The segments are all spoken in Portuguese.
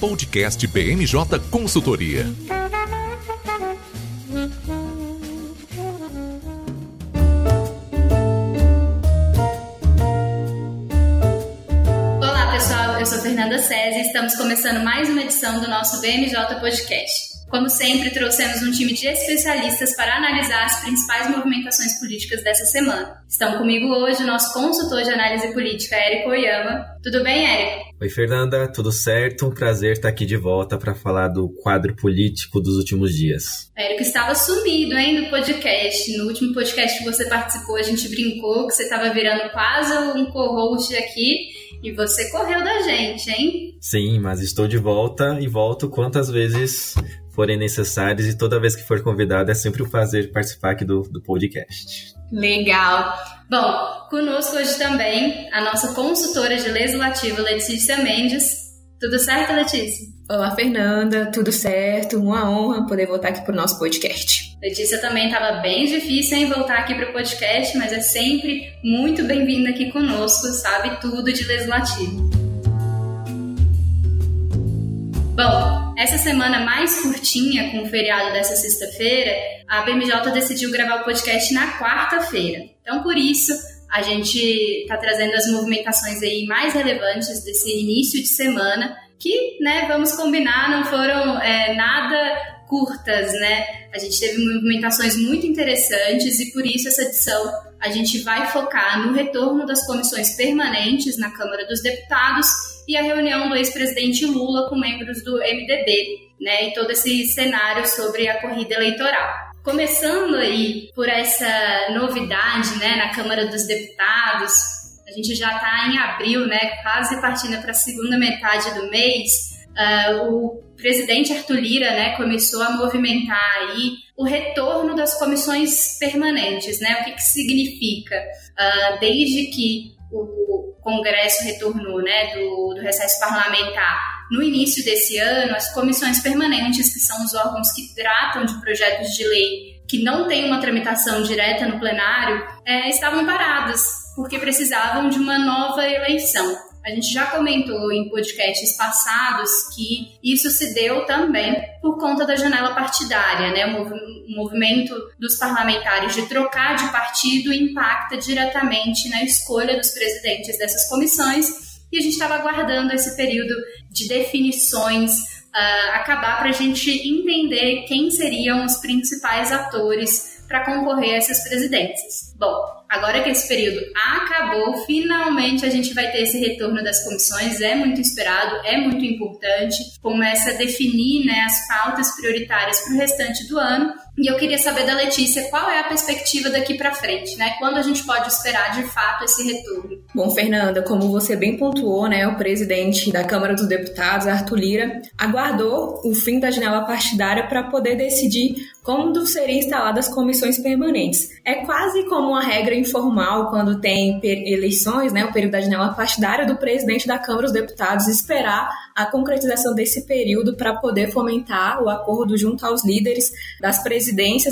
Podcast BMJ Consultoria. Olá, pessoal. Eu sou Fernanda César e estamos começando mais uma edição do nosso BMJ Podcast. Como sempre, trouxemos um time de especialistas para analisar as principais movimentações políticas dessa semana. Estão comigo hoje o nosso consultor de análise política, Érico Oyama. Tudo bem, Érico? Oi, Fernanda, tudo certo? Um prazer estar aqui de volta para falar do quadro político dos últimos dias. Érico estava sumido, hein, do podcast. No último podcast que você participou, a gente brincou que você estava virando quase um co-host aqui. E você correu da gente, hein? Sim, mas estou de volta e volto quantas vezes forem necessários e toda vez que for convidado é sempre um prazer participar aqui do, do podcast. Legal. Bom, conosco hoje também a nossa consultora de legislativo, Letícia Mendes. Tudo certo, Letícia? Olá, Fernanda, tudo certo? Uma honra poder voltar aqui para o nosso podcast. Letícia também estava bem difícil em voltar aqui para o podcast, mas é sempre muito bem-vinda aqui conosco, sabe tudo de legislativo. Bom, essa semana mais curtinha, com o feriado dessa sexta-feira, a BMJ decidiu gravar o podcast na quarta-feira. Então, por isso, a gente está trazendo as movimentações aí mais relevantes desse início de semana, que, né, vamos combinar, não foram é, nada curtas, né? A gente teve movimentações muito interessantes e por isso essa edição a gente vai focar no retorno das comissões permanentes na Câmara dos Deputados e a reunião do ex-presidente Lula com membros do MDB, né? E todo esse cenário sobre a corrida eleitoral. Começando aí por essa novidade, né, na Câmara dos Deputados, a gente já está em abril, né, quase partindo para a segunda metade do mês. Uh, o presidente Arthur Lira, né, começou a movimentar aí o retorno das comissões permanentes, né? O que, que significa? Uh, desde que o Congresso retornou, né, do, do recesso parlamentar no início desse ano, as comissões permanentes, que são os órgãos que tratam de projetos de lei que não têm uma tramitação direta no plenário, é, estavam paradas, porque precisavam de uma nova eleição. A gente já comentou em podcasts passados que isso se deu também por conta da janela partidária, né? O movimento dos parlamentares de trocar de partido impacta diretamente na escolha dos presidentes dessas comissões e a gente estava aguardando esse período de definições uh, acabar para a gente entender quem seriam os principais atores para concorrer a essas presidências. Bom, Agora que esse período acabou, finalmente a gente vai ter esse retorno das comissões, é muito esperado, é muito importante, começa a definir né, as pautas prioritárias para o restante do ano. E eu queria saber da Letícia qual é a perspectiva daqui para frente, né? Quando a gente pode esperar de fato esse retorno? Bom, Fernanda, como você bem pontuou, né, o presidente da Câmara dos Deputados, Arthur Lira, aguardou o fim da janela partidária para poder decidir como seriam instaladas as comissões permanentes. É quase como uma regra informal quando tem eleições, né, o período da janela partidária do presidente da Câmara dos Deputados esperar a concretização desse período para poder fomentar o acordo junto aos líderes das presidências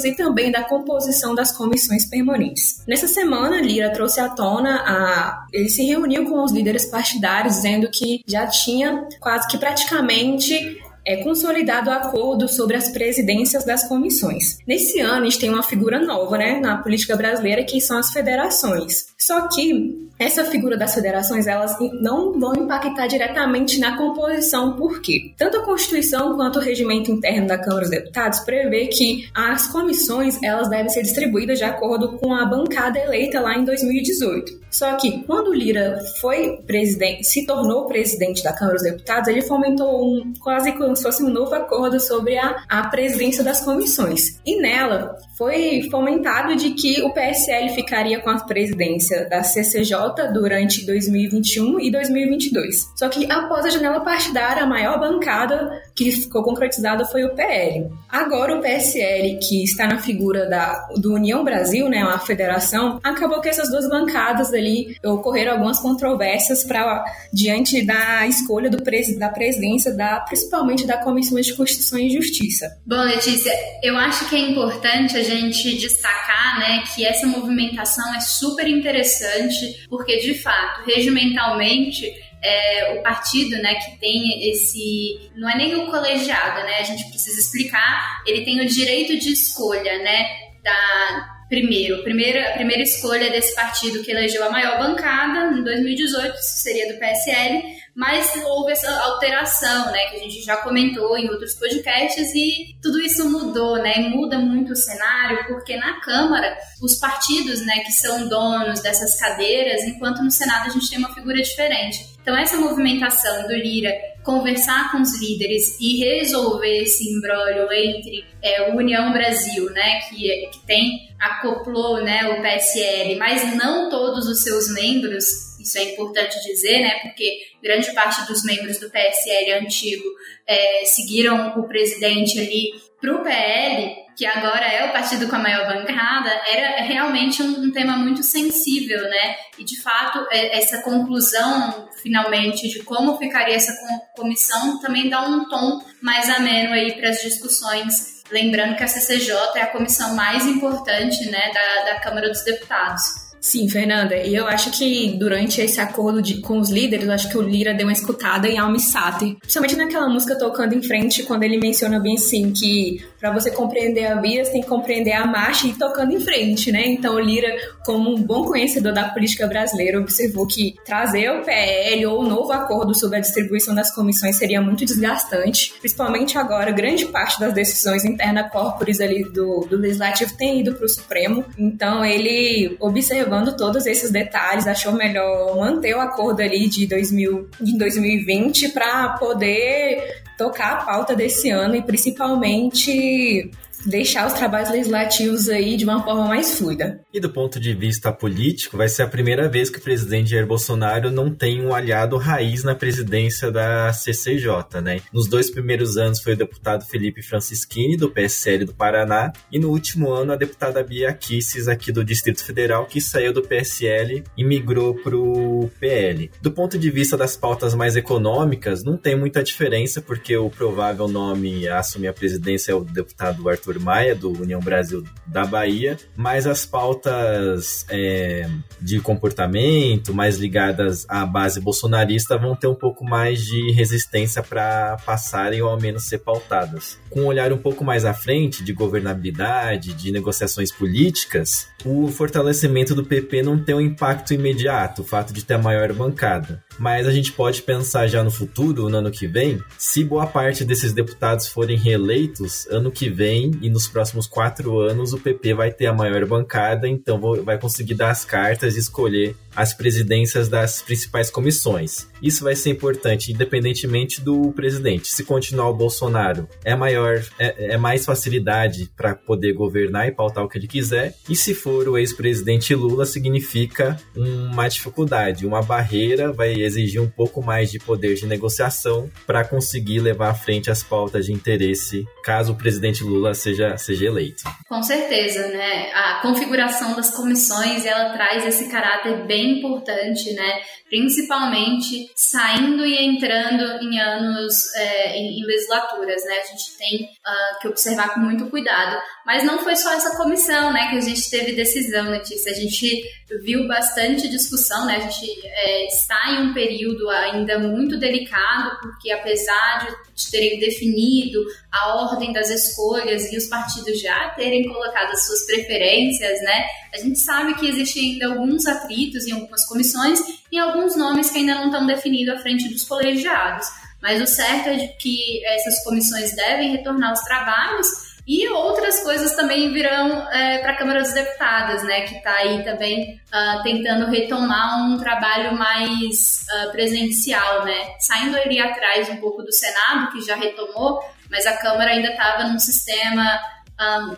e também da composição das comissões permanentes. Nessa semana, Lira trouxe à tona a ele se reuniu com os líderes partidários dizendo que já tinha quase que praticamente é consolidado o acordo sobre as presidências das comissões. Nesse ano, a gente tem uma figura nova né, na política brasileira, que são as federações. Só que essa figura das federações elas não vão impactar diretamente na composição, por quê? Tanto a Constituição quanto o regimento interno da Câmara dos Deputados prevê que as comissões elas devem ser distribuídas de acordo com a bancada eleita lá em 2018. Só que quando Lira foi presidente, se tornou presidente da Câmara dos Deputados, ele fomentou um quase se fosse um novo acordo sobre a, a presidência das comissões. E nela foi fomentado de que o PSL ficaria com a presidência da CCJ durante 2021 e 2022. Só que após a janela partidária, a maior bancada que ficou concretizada foi o PL. Agora o PSL, que está na figura da do União Brasil, né, uma federação, acabou que essas duas bancadas ali ocorreram algumas controvérsias para diante da escolha do da presidência da principalmente da Comissão de Constituição e Justiça. Bom, Letícia, eu acho que é importante a gente destacar, né, que essa movimentação é super interessante porque, de fato, regimentalmente, é o partido, né, que tem esse, não é nem o colegiado, né, a gente precisa explicar, ele tem o direito de escolha, né, da primeiro, primeira, primeira escolha desse partido que elegeu a maior bancada em 2018, seria do PSL, mas houve essa alteração, né, que a gente já comentou em outros podcasts e tudo isso mudou, né, muda muito o cenário, porque na Câmara os partidos, né, que são donos dessas cadeiras, enquanto no Senado a gente tem uma figura diferente. Então essa movimentação do Lira conversar com os líderes e resolver esse imbróglio entre é, União Brasil, né, que, que tem acoplou, né, o PSL, mas não todos os seus membros isso é importante dizer, né? Porque grande parte dos membros do PSL antigo é, seguiram o presidente ali para o PL, que agora é o partido com a maior bancada, era realmente um, um tema muito sensível, né? E de fato, é, essa conclusão finalmente de como ficaria essa comissão também dá um tom mais ameno aí para as discussões. Lembrando que a CCJ é a comissão mais importante né, da, da Câmara dos Deputados. Sim, Fernanda, e eu acho que durante esse acordo de, com os líderes, eu acho que o Lira deu uma escutada em Almi Sater, principalmente naquela música Tocando em Frente, quando ele menciona bem assim que para você compreender a vida, você tem que compreender a marcha e ir tocando em frente, né? Então o Lira, como um bom conhecedor da política brasileira, observou que trazer o PL ou o novo acordo sobre a distribuição das comissões seria muito desgastante, principalmente agora, grande parte das decisões interna corporis ali do, do Legislativo tem ido para o Supremo, então ele observou observando todos esses detalhes, achou melhor manter o acordo ali de, 2000, de 2020 para poder tocar a pauta desse ano e principalmente deixar os trabalhos legislativos aí de uma forma mais fluida. E do ponto de vista político, vai ser a primeira vez que o presidente Jair Bolsonaro não tem um aliado raiz na presidência da CCJ, né? Nos dois primeiros anos foi o deputado Felipe Francischini, do PSL do Paraná, e no último ano a deputada Bia Kisses, aqui do Distrito Federal, que saiu do PSL e migrou pro PL. Do ponto de vista das pautas mais econômicas, não tem muita diferença, porque o provável nome a assumir a presidência é o deputado Arthur Maia, do União Brasil da Bahia, mas as pautas é, de comportamento, mais ligadas à base bolsonarista, vão ter um pouco mais de resistência para passarem ou ao menos ser pautadas. Com um olhar um pouco mais à frente, de governabilidade, de negociações políticas, o fortalecimento do PP não tem um impacto imediato, o fato de ter a maior bancada mas a gente pode pensar já no futuro, no ano que vem, se boa parte desses deputados forem reeleitos, ano que vem e nos próximos quatro anos o PP vai ter a maior bancada, então vai conseguir dar as cartas e escolher as presidências das principais comissões. Isso vai ser importante, independentemente do presidente. Se continuar o Bolsonaro, é maior, é, é mais facilidade para poder governar e pautar o que ele quiser. E se for o ex-presidente Lula, significa uma dificuldade, uma barreira, vai exigir um pouco mais de poder de negociação para conseguir levar à frente as pautas de interesse caso o presidente Lula seja, seja eleito. Com certeza, né? A configuração das comissões ela traz esse caráter bem importante, né? Principalmente saindo e entrando em anos é, em, em, legislaturas, né? A gente tem uh, que observar com muito cuidado. Mas não foi só essa comissão, né, que a gente teve decisão, Letícia. A gente viu bastante discussão, né? A gente é, está em um período ainda muito delicado, porque apesar de, terem definido a ordem das escolhas e os partidos já terem colocado as suas preferências, né? A gente sabe que existem ainda alguns atritos em algumas comissões e alguns nomes que ainda não estão definidos à frente dos colegiados. Mas o certo é de que essas comissões devem retornar aos trabalhos e outras coisas também virão é, para a Câmara dos Deputados, né, que está aí também uh, tentando retomar um trabalho mais uh, presencial, né, saindo ali atrás um pouco do Senado, que já retomou, mas a Câmara ainda estava num sistema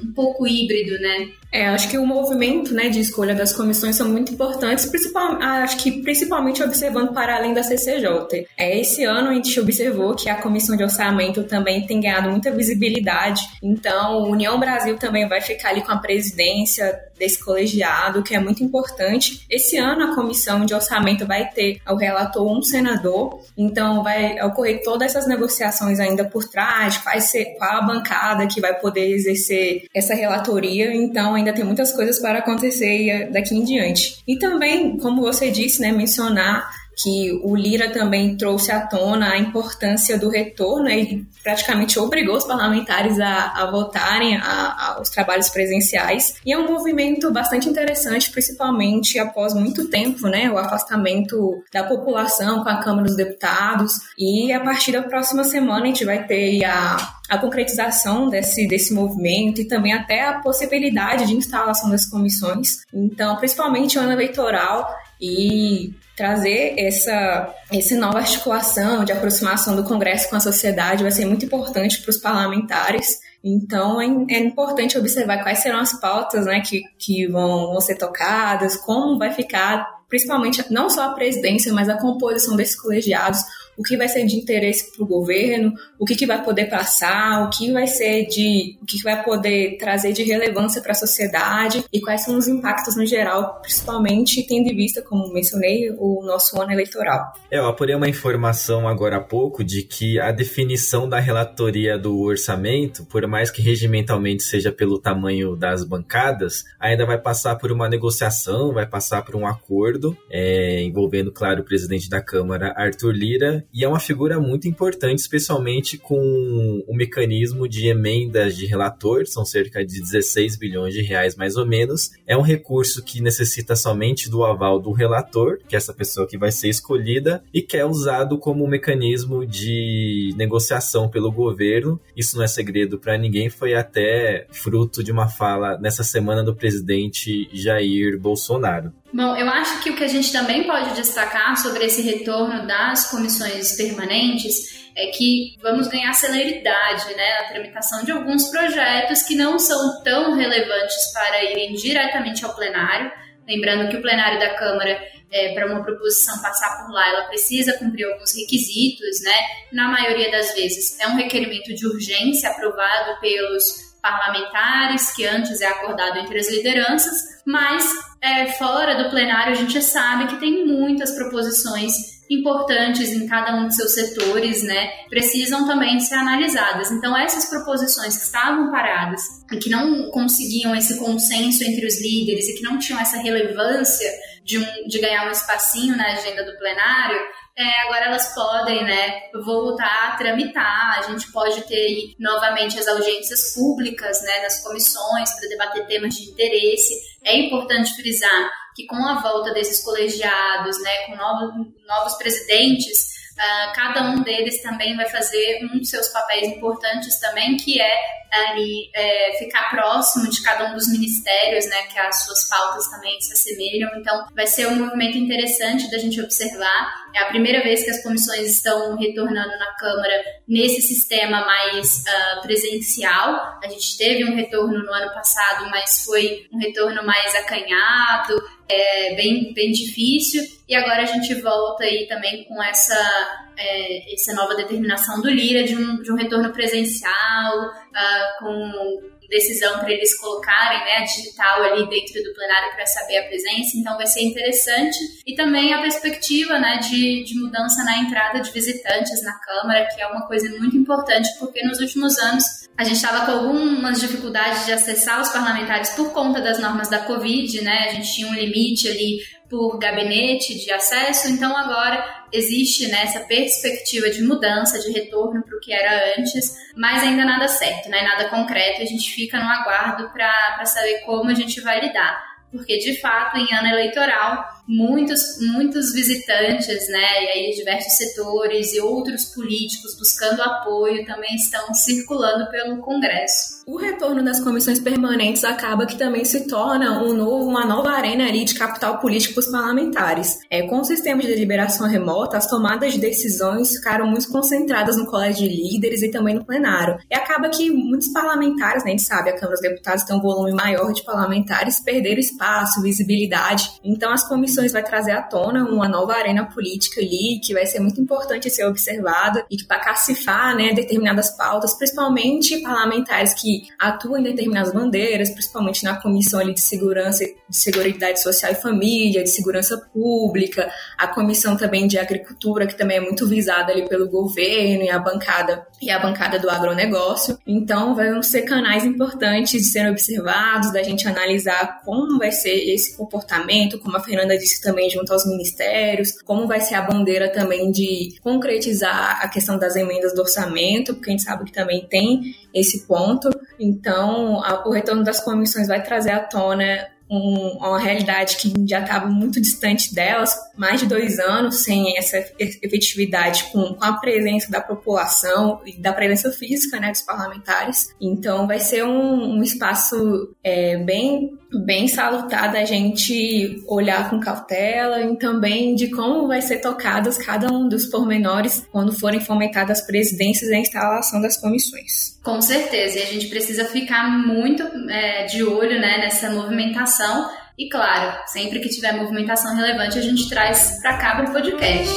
um, pouco híbrido, né? É, acho que o movimento né, de escolha das comissões são muito importantes, principal, acho que principalmente observando para além da CCJ. É, esse ano a gente observou que a comissão de orçamento também tem ganhado muita visibilidade, então União Brasil também vai ficar ali com a presidência desse colegiado, que é muito importante. Esse ano a comissão de orçamento vai ter ao relator um senador, então vai ocorrer todas essas negociações ainda por trás, qual, ser, qual a bancada que vai poder exercer essa relatoria, então ainda tem muitas coisas para acontecer daqui em diante. E também, como você disse, né, mencionar que o Lira também trouxe à tona a importância do retorno né, e praticamente obrigou os parlamentares a, a votarem a, aos trabalhos presenciais. E é um movimento bastante interessante, principalmente após muito tempo, né, o afastamento da população com a Câmara dos Deputados. E a partir da próxima semana a gente vai ter a a concretização desse, desse movimento e também até a possibilidade de instalação das comissões. Então, principalmente o ano eleitoral e trazer essa, essa nova articulação de aproximação do Congresso com a sociedade vai ser muito importante para os parlamentares. Então, é, é, importante observar quais serão as pautas né, que, que vão, vão ser tocadas, como vai ficar principalmente não só a presidência, mas a composição desses colegiados, o que vai ser de interesse para o governo, o que, que vai poder passar, o que vai ser de, o que vai poder trazer de relevância para a sociedade e quais são os impactos no geral, principalmente tendo em vista, como mencionei, o nosso ano eleitoral. É, eu apurei uma informação agora há pouco de que a definição da relatoria do orçamento, por mais que regimentalmente seja pelo tamanho das bancadas, ainda vai passar por uma negociação, vai passar por um acordo é, envolvendo, claro, o presidente da Câmara, Arthur Lira, e é uma figura muito importante, especialmente com o mecanismo de emendas de relator, são cerca de 16 bilhões de reais mais ou menos. É um recurso que necessita somente do aval do relator, que é essa pessoa que vai ser escolhida, e que é usado como mecanismo de negociação pelo governo. Isso não é segredo para ninguém, foi até fruto de uma fala nessa semana do presidente Jair Bolsonaro. Bom, eu acho que o que a gente também pode destacar sobre esse retorno das comissões permanentes é que vamos ganhar celeridade né, na tramitação de alguns projetos que não são tão relevantes para irem diretamente ao plenário. Lembrando que o plenário da Câmara, é, para uma proposição passar por lá, ela precisa cumprir alguns requisitos, né? Na maioria das vezes é um requerimento de urgência aprovado pelos parlamentares, que antes é acordado entre as lideranças, mas é, fora do plenário a gente sabe que tem muitas proposições importantes em cada um de seus setores, né, precisam também ser analisadas. Então, essas proposições que estavam paradas e que não conseguiam esse consenso entre os líderes e que não tinham essa relevância de, um, de ganhar um espacinho na agenda do plenário, é, agora elas podem né, voltar a tramitar, a gente pode ter novamente as audiências públicas né, nas comissões para debater temas de interesse. É importante frisar que com a volta desses colegiados, né, com novos, novos presidentes, Uh, cada um deles também vai fazer um dos seus papéis importantes também, que é ali é, ficar próximo de cada um dos ministérios, né, que as suas pautas também se assemelham. Então, vai ser um movimento interessante da gente observar. É a primeira vez que as comissões estão retornando na Câmara nesse sistema mais uh, presencial. A gente teve um retorno no ano passado, mas foi um retorno mais acanhado é bem, bem difícil. E agora a gente volta aí também com essa, é, essa nova determinação do Lira de um, de um retorno presencial, uh, com decisão para eles colocarem né, a digital ali dentro do plenário para saber a presença, então vai ser interessante. E também a perspectiva né, de, de mudança na entrada de visitantes na Câmara, que é uma coisa muito importante, porque nos últimos anos a gente estava com algumas dificuldades de acessar os parlamentares por conta das normas da Covid, né? A gente tinha um limite ali por gabinete de acesso, então agora existe né, essa perspectiva de mudança, de retorno para o que era antes, mas ainda nada certo, né, nada concreto, a gente fica no aguardo para saber como a gente vai lidar. Porque de fato em ano eleitoral muitos muitos visitantes, né, e aí diversos setores e outros políticos buscando apoio também estão circulando pelo Congresso. O retorno das comissões permanentes acaba que também se torna um novo, uma nova arena ali de capital político para os parlamentares. É, com o sistema de deliberação remota, as tomadas de decisões ficaram muito concentradas no colégio de líderes e também no plenário. E acaba que muitos parlamentares, né, a gente sabe, a Câmara dos Deputados tem um volume maior de parlamentares, perderam espaço, visibilidade. Então as comissões vai trazer à tona uma nova arena política ali, que vai ser muito importante ser observada e que para cacifar né, determinadas pautas, principalmente parlamentares que atua em determinadas bandeiras, principalmente na comissão ali de segurança, de seguridade social e família, de segurança pública, a comissão também de agricultura, que também é muito visada ali pelo governo e a bancada e a bancada do agronegócio. Então, vão ser canais importantes de serem observados, da gente analisar como vai ser esse comportamento, como a Fernanda disse também junto aos ministérios, como vai ser a bandeira também de concretizar a questão das emendas do orçamento, porque a gente sabe que também tem esse ponto. Então, a, o retorno das comissões vai trazer à tona um, uma realidade que já estava muito distante delas, mais de dois anos sem essa efetividade com, com a presença da população e da presença física né, dos parlamentares. Então vai ser um, um espaço é, bem bem salutar da gente olhar com cautela e também de como vai ser tocados cada um dos pormenores quando forem fomentadas as presidências e a instalação das comissões. Com certeza, e a gente precisa ficar muito é, de olho né, nessa movimentação e claro, sempre que tiver movimentação relevante a gente traz para cá para o podcast.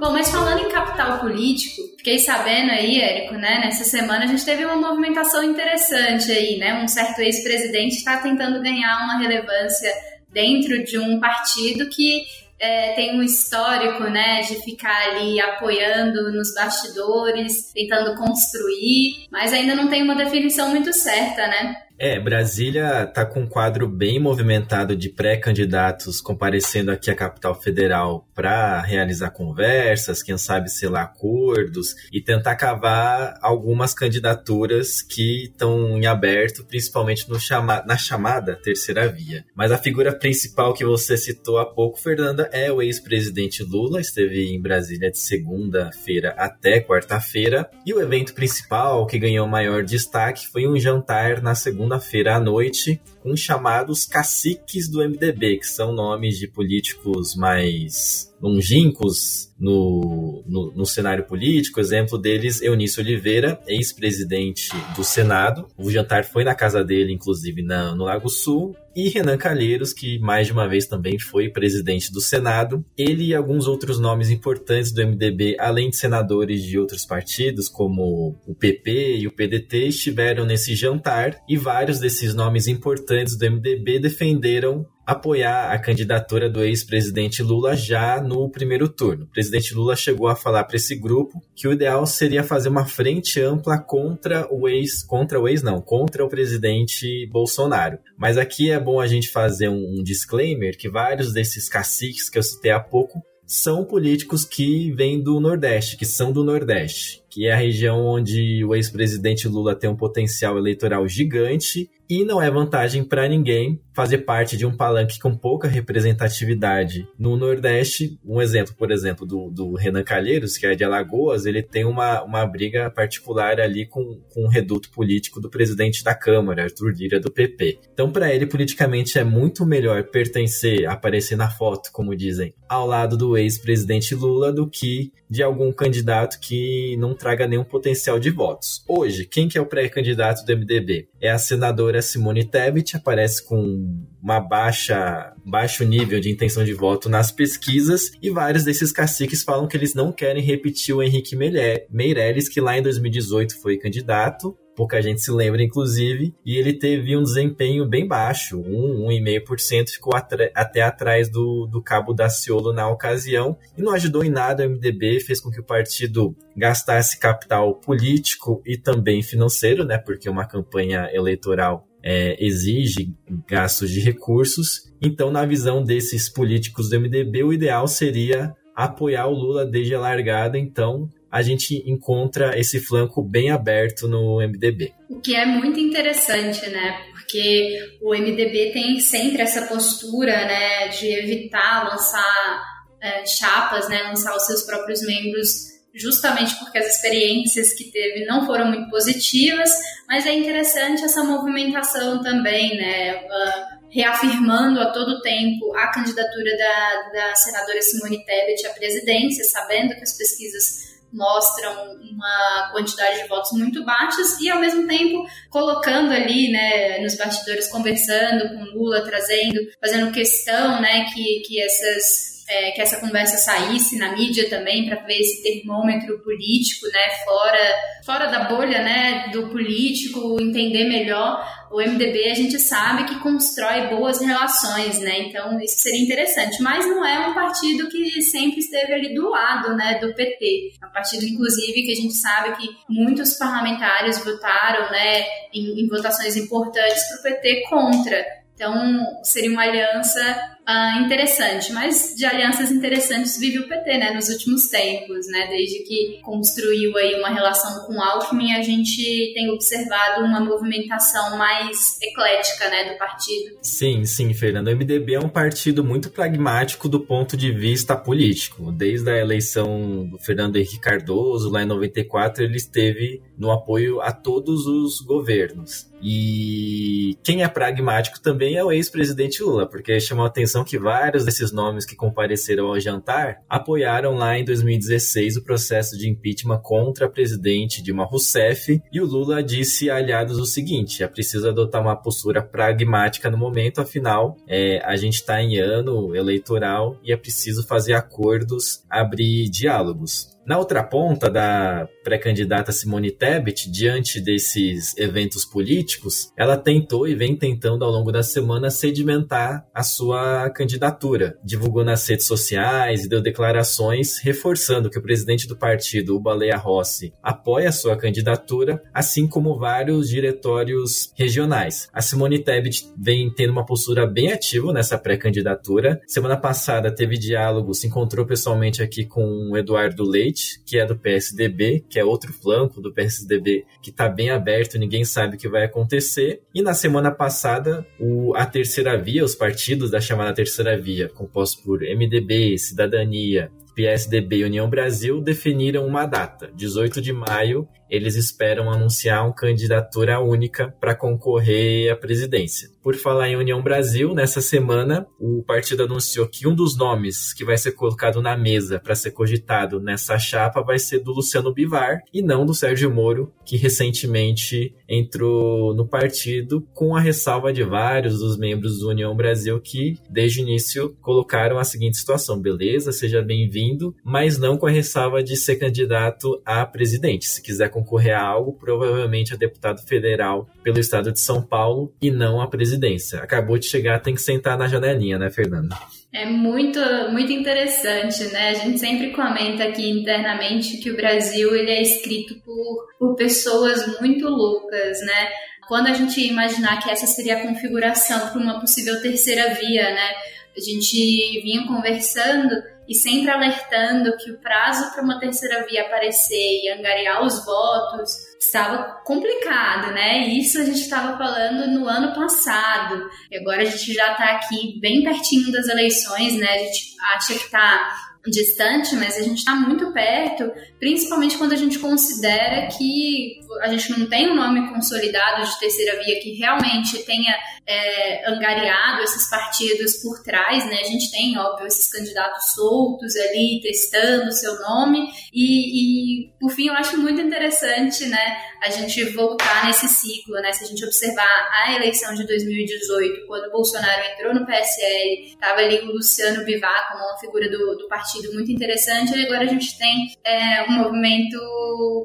Bom, mas falando em capital político, fiquei sabendo aí, Érico, né? Nessa semana a gente teve uma movimentação interessante aí, né? Um certo ex-presidente está tentando ganhar uma relevância dentro de um partido que é, tem um histórico, né, de ficar ali apoiando nos bastidores, tentando construir, mas ainda não tem uma definição muito certa, né? É, Brasília está com um quadro bem movimentado de pré-candidatos comparecendo aqui à capital federal para realizar conversas, quem sabe selar acordos e tentar cavar algumas candidaturas que estão em aberto, principalmente chama na chamada terceira via. Mas a figura principal que você citou há pouco, Fernanda, é o ex-presidente Lula, esteve em Brasília de segunda-feira até quarta-feira, e o evento principal que ganhou maior destaque foi um jantar na segunda segunda-feira à noite com chamados caciques do MDB, que são nomes de políticos mais longínquos no, no, no, cenário político. Exemplo deles, Eunício Oliveira, ex-presidente do Senado. O jantar foi na casa dele, inclusive na, no Lago Sul. E Renan Calheiros, que mais de uma vez também foi presidente do Senado. Ele e alguns outros nomes importantes do MDB, além de senadores de outros partidos, como o PP e o PDT, estiveram nesse jantar. E vários desses nomes importantes do MDB defenderam apoiar a candidatura do ex-presidente Lula já no primeiro turno. O presidente Lula chegou a falar para esse grupo que o ideal seria fazer uma frente ampla contra o ex, contra o ex não, contra o presidente Bolsonaro. Mas aqui é bom a gente fazer um disclaimer que vários desses caciques que eu citei há pouco são políticos que vêm do Nordeste, que são do Nordeste, que é a região onde o ex-presidente Lula tem um potencial eleitoral gigante e não é vantagem para ninguém fazer parte de um palanque com pouca representatividade. No Nordeste, um exemplo, por exemplo, do, do Renan Calheiros, que é de Alagoas, ele tem uma, uma briga particular ali com, com o reduto político do presidente da Câmara, Arthur Lira, do PP. Então, para ele, politicamente, é muito melhor pertencer, aparecer na foto, como dizem, ao lado do ex-presidente Lula do que de algum candidato que não traga nenhum potencial de votos. Hoje, quem que é o pré-candidato do MDB? É a senadora Simone Tebet, aparece com uma baixa, baixo nível de intenção de voto nas pesquisas e vários desses caciques falam que eles não querem repetir o Henrique Meirelles, que lá em 2018 foi candidato pouca gente se lembra, inclusive, e ele teve um desempenho bem baixo, 1, 1,5%, ficou até atrás do, do Cabo Daciolo na ocasião, e não ajudou em nada o MDB, fez com que o partido gastasse capital político e também financeiro, né, porque uma campanha eleitoral é, exige gastos de recursos. Então, na visão desses políticos do MDB, o ideal seria apoiar o Lula desde a largada. Então, a gente encontra esse flanco bem aberto no MDB. O que é muito interessante, né? Porque o MDB tem sempre essa postura, né, de evitar lançar é, chapas, né, lançar os seus próprios membros justamente porque as experiências que teve não foram muito positivas, mas é interessante essa movimentação também, né? Uh, reafirmando a todo tempo a candidatura da, da senadora Simone Tebet à presidência, sabendo que as pesquisas mostram uma quantidade de votos muito baixas e ao mesmo tempo colocando ali, né, nos bastidores conversando com Lula, trazendo, fazendo questão, né, que, que essas é, que essa conversa saísse na mídia também para ver esse termômetro político, né, fora, fora da bolha, né, do político, entender melhor. O MDB a gente sabe que constrói boas relações, né, então isso seria interessante, mas não é um partido que sempre esteve ali do lado, né, do PT. É um partido, inclusive, que a gente sabe que muitos parlamentares votaram, né, em, em votações importantes para o PT contra. Então, seria uma aliança uh, interessante, mas de alianças interessantes vive o PT, né, nos últimos tempos, né, desde que construiu aí uma relação com Alckmin, a gente tem observado uma movimentação mais eclética, né, do partido. Sim, sim, Fernando. O MDB é um partido muito pragmático do ponto de vista político. Desde a eleição do Fernando Henrique Cardoso, lá em 94, ele esteve no apoio a todos os governos. E quem é pragmático também é o ex-presidente Lula, porque chamou a atenção que vários desses nomes que compareceram ao jantar apoiaram lá em 2016 o processo de impeachment contra a presidente Dilma Rousseff. E o Lula disse a aliados o seguinte: é preciso adotar uma postura pragmática no momento, afinal, é, a gente está em ano eleitoral e é preciso fazer acordos, abrir diálogos. Na outra ponta da pré-candidata Simone Tebet, diante desses eventos políticos, ela tentou e vem tentando ao longo da semana sedimentar a sua candidatura. Divulgou nas redes sociais e deu declarações reforçando que o presidente do partido, o Baleia Rossi, apoia a sua candidatura, assim como vários diretórios regionais. A Simone Tebet vem tendo uma postura bem ativa nessa pré-candidatura. Semana passada teve diálogo, se encontrou pessoalmente aqui com o Eduardo Leite, que é do PSDB, que é outro flanco do PSDB que está bem aberto, ninguém sabe o que vai acontecer. E na semana passada, o, a terceira via, os partidos da chamada terceira via, compostos por MDB, Cidadania, PSDB e União Brasil definiram uma data, 18 de maio, eles esperam anunciar uma candidatura única para concorrer à presidência. Por falar em União Brasil, nessa semana o partido anunciou que um dos nomes que vai ser colocado na mesa para ser cogitado nessa chapa vai ser do Luciano Bivar e não do Sérgio Moro, que recentemente entrou no partido com a ressalva de vários dos membros do União Brasil que desde o início colocaram a seguinte situação: beleza, seja bem-vindo, mas não com a ressalva de ser candidato a presidente. Se quiser concorrer a algo, provavelmente a deputado federal pelo estado de São Paulo e não a presidência. Acabou de chegar, tem que sentar na janelinha, né, Fernanda? É muito, muito interessante, né? A gente sempre comenta aqui internamente que o Brasil ele é escrito por, por pessoas muito loucas, né? Quando a gente imaginar que essa seria a configuração para uma possível terceira via, né? A gente vinha conversando e sempre alertando que o prazo para uma terceira via aparecer e angariar os votos estava complicado, né? Isso a gente estava falando no ano passado. E agora a gente já está aqui bem pertinho das eleições, né? A gente acha que está distante, mas a gente está muito perto, principalmente quando a gente considera que a gente não tem um nome consolidado de terceira via que realmente tenha é, angariado esses partidos por trás, né? A gente tem, óbvio, esses candidatos soltos ali, testando seu nome, e, e por fim, eu acho muito interessante, né, a gente voltar nesse ciclo, né? Se a gente observar a eleição de 2018, quando o Bolsonaro entrou no PSL, estava ali o Luciano Bivar como uma figura do, do partido muito interessante, e agora a gente tem é, um movimento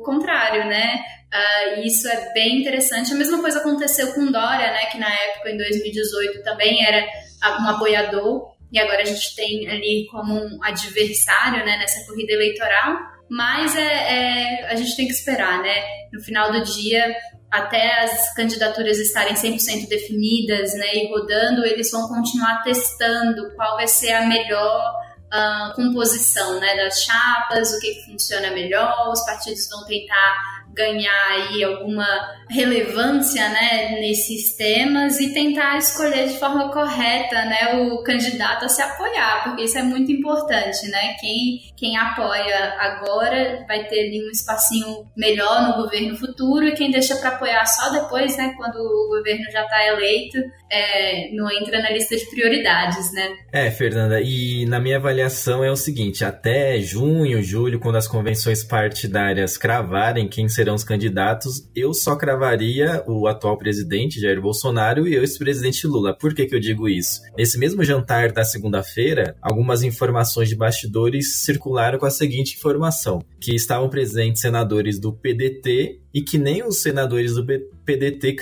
contrário, né? Uh, isso é bem interessante. A mesma coisa aconteceu com Dória, né, que na época, em 2018, também era um apoiador, e agora a gente tem ali como um adversário né, nessa corrida eleitoral. Mas é, é, a gente tem que esperar, né? No final do dia, até as candidaturas estarem 100% definidas né, e rodando, eles vão continuar testando qual vai ser a melhor composição né, das chapas, o que funciona melhor, os partidos vão tentar ganhar aí alguma relevância né, nesses temas e tentar escolher de forma correta né, o candidato a se apoiar, porque isso é muito importante, né? Quem, quem apoia agora vai ter ali um espacinho melhor no governo futuro e quem deixa para apoiar só depois, né, quando o governo já está eleito, é, não entra na lista de prioridades, né? É, Fernanda, e na minha avaliação é o seguinte, até junho, julho, quando as convenções partidárias cravarem quem será serão os candidatos, eu só cravaria o atual presidente Jair Bolsonaro e o ex-presidente Lula. Por que, que eu digo isso? Nesse mesmo jantar da segunda-feira, algumas informações de bastidores circularam com a seguinte informação: que estavam presentes senadores do PDT e que nem os senadores do PDT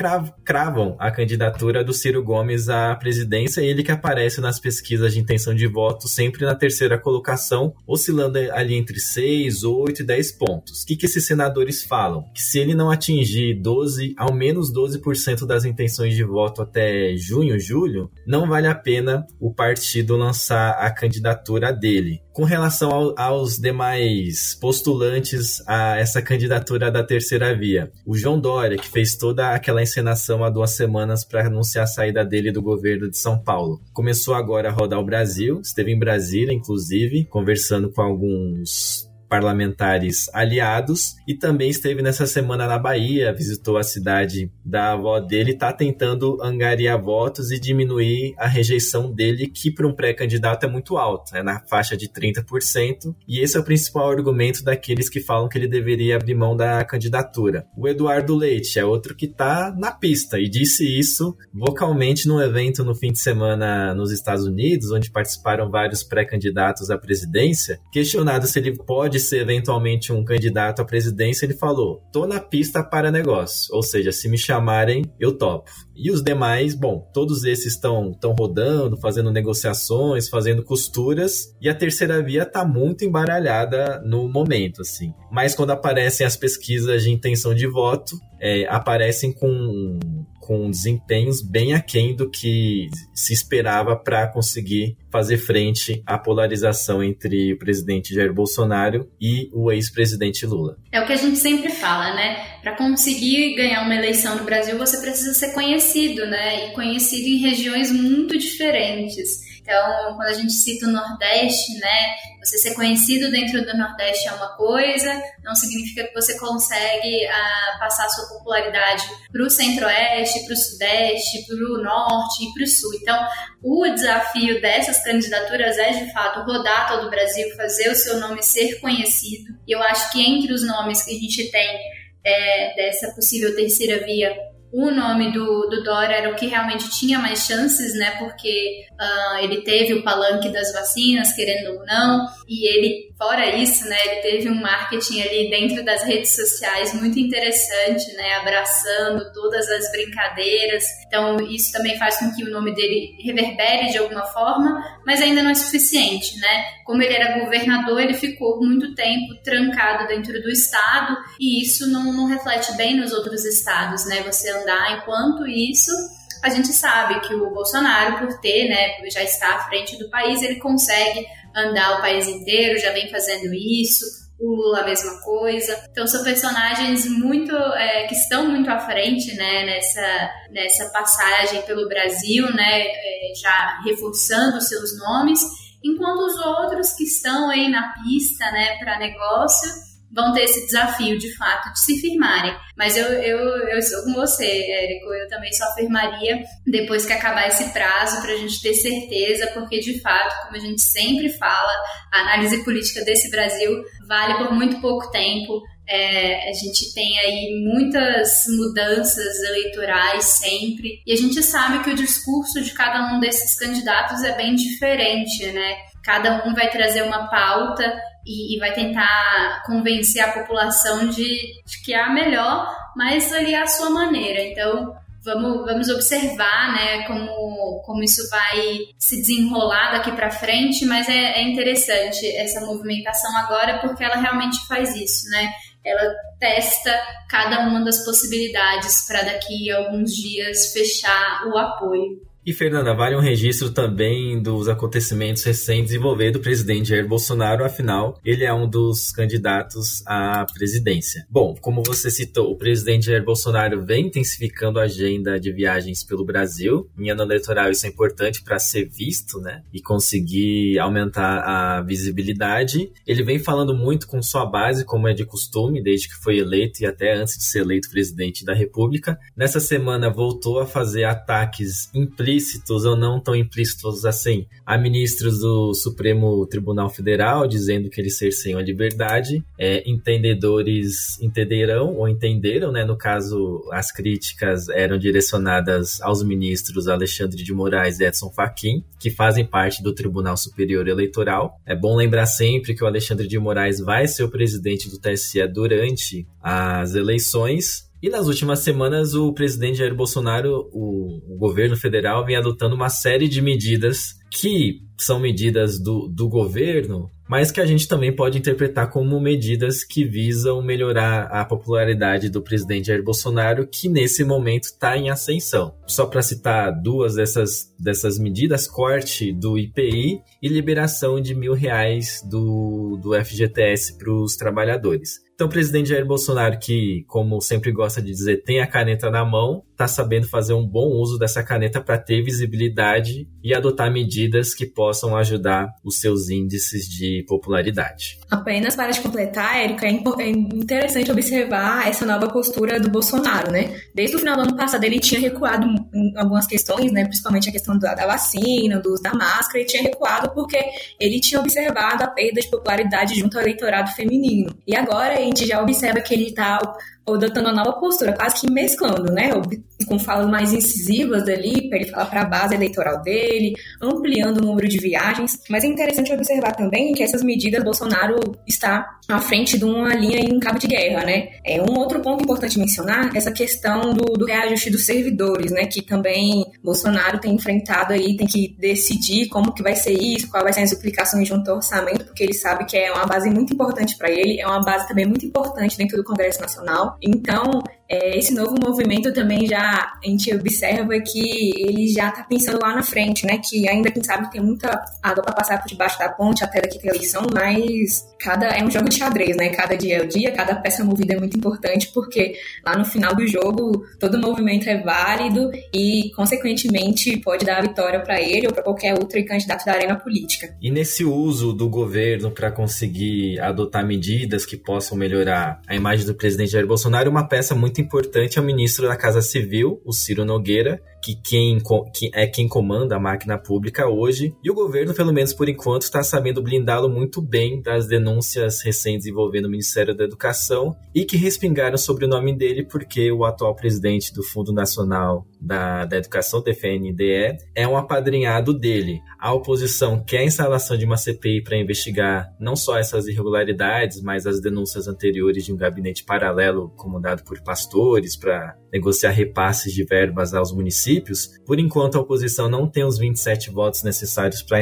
cravam a candidatura do Ciro Gomes à presidência, ele que aparece nas pesquisas de intenção de voto sempre na terceira colocação, oscilando ali entre 6, 8 e 10 pontos. O que, que esses senadores falam? Que se ele não atingir 12, ao menos 12% das intenções de voto até junho, julho, não vale a pena o partido lançar a candidatura dele. Com relação ao, aos demais postulantes a essa candidatura da terceira via, o João Dória, que fez toda aquela encenação há duas semanas para anunciar a saída dele do governo de São Paulo, começou agora a rodar o Brasil, esteve em Brasília, inclusive, conversando com alguns parlamentares aliados e também esteve nessa semana na Bahia, visitou a cidade da avó dele, está tentando angariar votos e diminuir a rejeição dele, que para um pré-candidato é muito alta, é na faixa de 30%, e esse é o principal argumento daqueles que falam que ele deveria abrir mão da candidatura. O Eduardo Leite é outro que está na pista e disse isso vocalmente num evento no fim de semana nos Estados Unidos, onde participaram vários pré-candidatos à presidência, questionado se ele pode ser eventualmente um candidato à presidência, ele falou: tô na pista para negócio, ou seja, se me chamarem, eu topo. E os demais, bom, todos esses estão estão rodando, fazendo negociações, fazendo costuras, e a terceira via está muito embaralhada no momento, assim. Mas quando aparecem as pesquisas de intenção de voto, é, aparecem com com desempenhos bem aquém do que se esperava para conseguir fazer frente à polarização entre o presidente Jair Bolsonaro e o ex-presidente Lula. É o que a gente sempre fala, né? Para conseguir ganhar uma eleição no Brasil, você precisa ser conhecido, né? E conhecido em regiões muito diferentes. Então, quando a gente cita o Nordeste, né, você ser conhecido dentro do Nordeste é uma coisa, não significa que você consegue ah, passar sua popularidade para o Centro-Oeste, para o Sudeste, para o Norte e para o Sul. Então, o desafio dessas candidaturas é, de fato, rodar todo o Brasil, fazer o seu nome ser conhecido. E eu acho que entre os nomes que a gente tem é, dessa possível terceira via, o nome do, do Dória era o que realmente tinha mais chances, né? Porque uh, ele teve o palanque das vacinas, querendo ou não, e ele, fora isso, né? Ele teve um marketing ali dentro das redes sociais muito interessante, né? Abraçando todas as brincadeiras. Então, isso também faz com que o nome dele reverbere de alguma forma, mas ainda não é suficiente, né? Como ele era governador, ele ficou muito tempo trancado dentro do estado e isso não, não reflete bem nos outros estados, né? Você andar. Enquanto isso, a gente sabe que o Bolsonaro, por ter, né, já está à frente do país, ele consegue andar o país inteiro, já vem fazendo isso. O Lula a mesma coisa. Então são personagens muito é, que estão muito à frente, né, nessa, nessa passagem pelo Brasil, né, é, já reforçando seus nomes, enquanto os outros que estão aí na pista, né, para negócio vão ter esse desafio, de fato, de se firmarem. Mas eu, eu, eu sou com você, Érico, eu também só firmaria depois que acabar esse prazo, para a gente ter certeza, porque, de fato, como a gente sempre fala, a análise política desse Brasil vale por muito pouco tempo. É, a gente tem aí muitas mudanças eleitorais sempre, e a gente sabe que o discurso de cada um desses candidatos é bem diferente, né? Cada um vai trazer uma pauta e, e, vai tentar convencer a população de, de, que é a melhor, mas ali é a sua maneira. Então, vamos, vamos observar né, como, como isso vai se desenrolar daqui para frente, mas é, é interessante essa movimentação agora porque ela realmente faz isso, né? Ela testa cada uma das possibilidades para daqui a alguns dias fechar o apoio. E, Fernanda, vale um registro também dos acontecimentos recentes envolvendo o presidente Jair Bolsonaro, afinal, ele é um dos candidatos à presidência. Bom, como você citou, o presidente Jair Bolsonaro vem intensificando a agenda de viagens pelo Brasil. Em ano eleitoral, isso é importante para ser visto, né? E conseguir aumentar a visibilidade. Ele vem falando muito com sua base, como é de costume, desde que foi eleito e até antes de ser eleito presidente da República. Nessa semana, voltou a fazer ataques implícitos implícitos ou não tão implícitos assim a ministros do Supremo Tribunal Federal dizendo que eles cerceiam a liberdade, é, entendedores entenderão ou entenderam, né? No caso, as críticas eram direcionadas aos ministros Alexandre de Moraes e Edson Fachin, que fazem parte do Tribunal Superior Eleitoral. É bom lembrar sempre que o Alexandre de Moraes vai ser o presidente do TSE durante as eleições E nas últimas semanas, o presidente Jair Bolsonaro, o, o governo federal, vem adotando uma série de medidas que são medidas do, do governo, mas que a gente também pode interpretar como medidas que visam melhorar a popularidade do presidente Jair Bolsonaro, que nesse momento está em ascensão. Só para citar duas dessas, dessas medidas, corte do IPI e liberação de mil reais do, do FGTS para os trabalhadores. Então, o presidente Jair Bolsonaro, que, como sempre gosta de dizer, tem a caneta na mão, está sabendo fazer um bom uso dessa caneta para ter visibilidade e adotar medidas que possam ajudar os seus índices de popularidade. Apenas para te completar, Érica, é, é interessante observar essa nova postura do Bolsonaro, né? Desde o final do ano passado ele tinha recuado algumas questões, né? Principalmente a questão da, da vacina, do uso da máscara, ele tinha recuado porque ele tinha observado a perda de popularidade junto ao eleitorado feminino. E agora a gente já observa que ele está adotando uma nova postura, quase que mesclando, né? Com falas mais incisivas ali, para ele falar para a base eleitoral dele, ampliando o número de viagens. Mas é interessante observar também que essas medidas Bolsonaro está à frente de uma linha em cabo de guerra, né? É um outro ponto importante mencionar essa questão do, do reajuste dos servidores, né? Que também Bolsonaro tem enfrentado aí, tem que decidir como que vai ser isso, qual vai ser as implicações junto ao orçamento, porque ele sabe que é uma base muito importante para ele, é uma base também muito importante dentro do Congresso Nacional. Então, é, esse novo movimento também já a gente observa que ele já está pensando lá na frente, né? Que ainda quem sabe tem muita água para passar por debaixo da ponte até daqui ter eleição, mas cada é um jogo de xadrez, né? Cada dia é o dia, cada peça movida é muito importante porque lá no final do jogo todo movimento é válido e consequentemente pode dar a vitória para ele ou para qualquer outro candidato da arena política. E nesse uso do governo para conseguir adotar medidas que possam melhorar a imagem do presidente Jair Bolsonaro, uma peça muito importante é o ministro da Casa Civil, o Ciro Nogueira, que, quem, que é quem comanda a máquina pública hoje. E o governo, pelo menos por enquanto, está sabendo blindá-lo muito bem das denúncias recentes envolvendo o Ministério da Educação e que respingaram sobre o nome dele porque o atual presidente do Fundo Nacional da, da Educação, DFNDE, é um apadrinhado dele. A oposição quer a instalação de uma CPI para investigar não só essas irregularidades, mas as denúncias anteriores de um gabinete paralelo comandado por pastores para negociar repasses de verbas aos municípios. Por enquanto, a oposição não tem os 27 votos necessários para a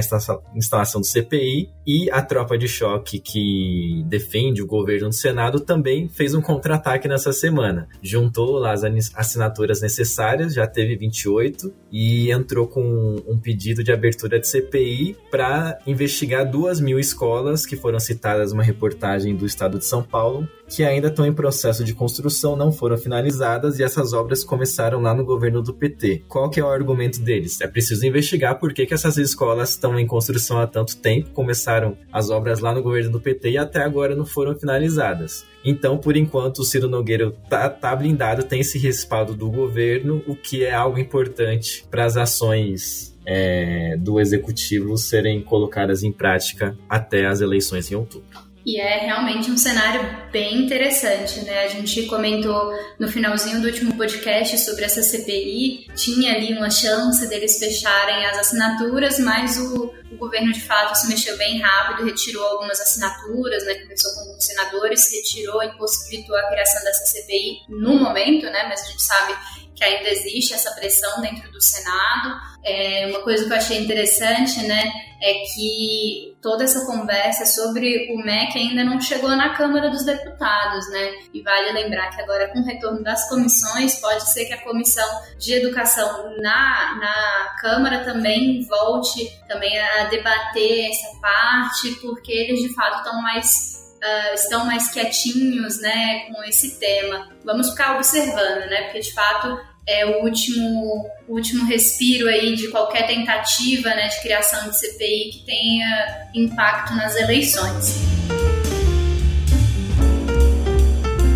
instalação do CPI e a tropa de choque que defende o governo no Senado também fez um contra-ataque nessa semana. Juntou lá as assinaturas necessárias, já teve 28, e entrou com um pedido de abertura de CPI para investigar duas mil escolas que foram citadas numa reportagem do estado de São Paulo que ainda estão em processo de construção, não foram finalizadas e essas obras começaram lá no governo do PT. Qual que é o argumento deles? É preciso investigar por que, que essas escolas estão em construção há tanto tempo, começaram as obras lá no governo do PT e até agora não foram finalizadas. Então, por enquanto, o Ciro Nogueira tá, tá blindado, tem esse respaldo do governo, o que é algo importante para as ações é, do executivo serem colocadas em prática até as eleições em outubro. E é realmente um cenário bem interessante, né? A gente comentou no finalzinho do último podcast sobre essa CPI, tinha ali uma chance deles fecharem as assinaturas, mas o, o governo de fato se mexeu bem rápido, retirou algumas assinaturas, né? Conversou com senadores, retirou, impossibilitou a criação dessa CPI no momento, né? Mas a gente sabe que ainda existe essa pressão dentro do Senado. É, uma coisa que eu achei interessante, né, é que toda essa conversa sobre o MEC ainda não chegou na Câmara dos Deputados, né? E vale lembrar que agora com o retorno das comissões, pode ser que a Comissão de Educação na, na Câmara também volte também a debater essa parte, porque eles de fato estão mais Uh, estão mais quietinhos, né, com esse tema. Vamos ficar observando, né, porque de fato é o último, o último respiro aí de qualquer tentativa né, de criação de CPI que tenha impacto nas eleições.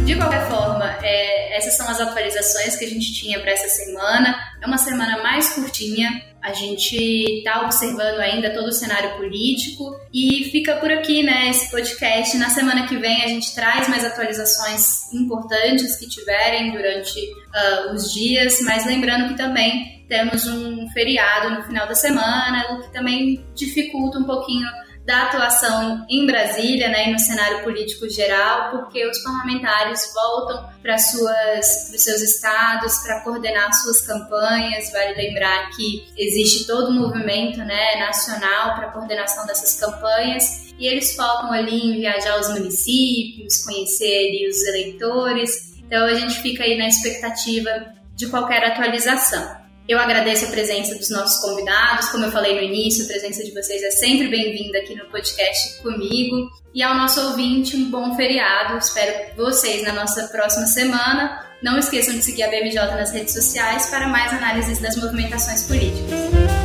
De qualquer forma, é, essas são as atualizações que a gente tinha para essa semana. É uma semana mais curtinha, a gente está observando ainda todo o cenário político e fica por aqui, né, esse podcast. Na semana que vem a gente traz mais atualizações importantes que tiverem durante uh, os dias, mas lembrando que também temos um feriado no final da semana, o que também dificulta um pouquinho da atuação em Brasília né, e no cenário político geral, porque os parlamentares voltam para os seus estados para coordenar suas campanhas. Vale lembrar que existe todo um movimento né, nacional para coordenação dessas campanhas e eles focam ali em viajar aos municípios, conhecer ali os eleitores. Então a gente fica aí na expectativa de qualquer atualização. Eu agradeço a presença dos nossos convidados. Como eu falei no início, a presença de vocês é sempre bem-vinda aqui no podcast comigo. E ao nosso ouvinte, um bom feriado. Espero vocês na nossa próxima semana. Não esqueçam de seguir a BMJ nas redes sociais para mais análises das movimentações políticas.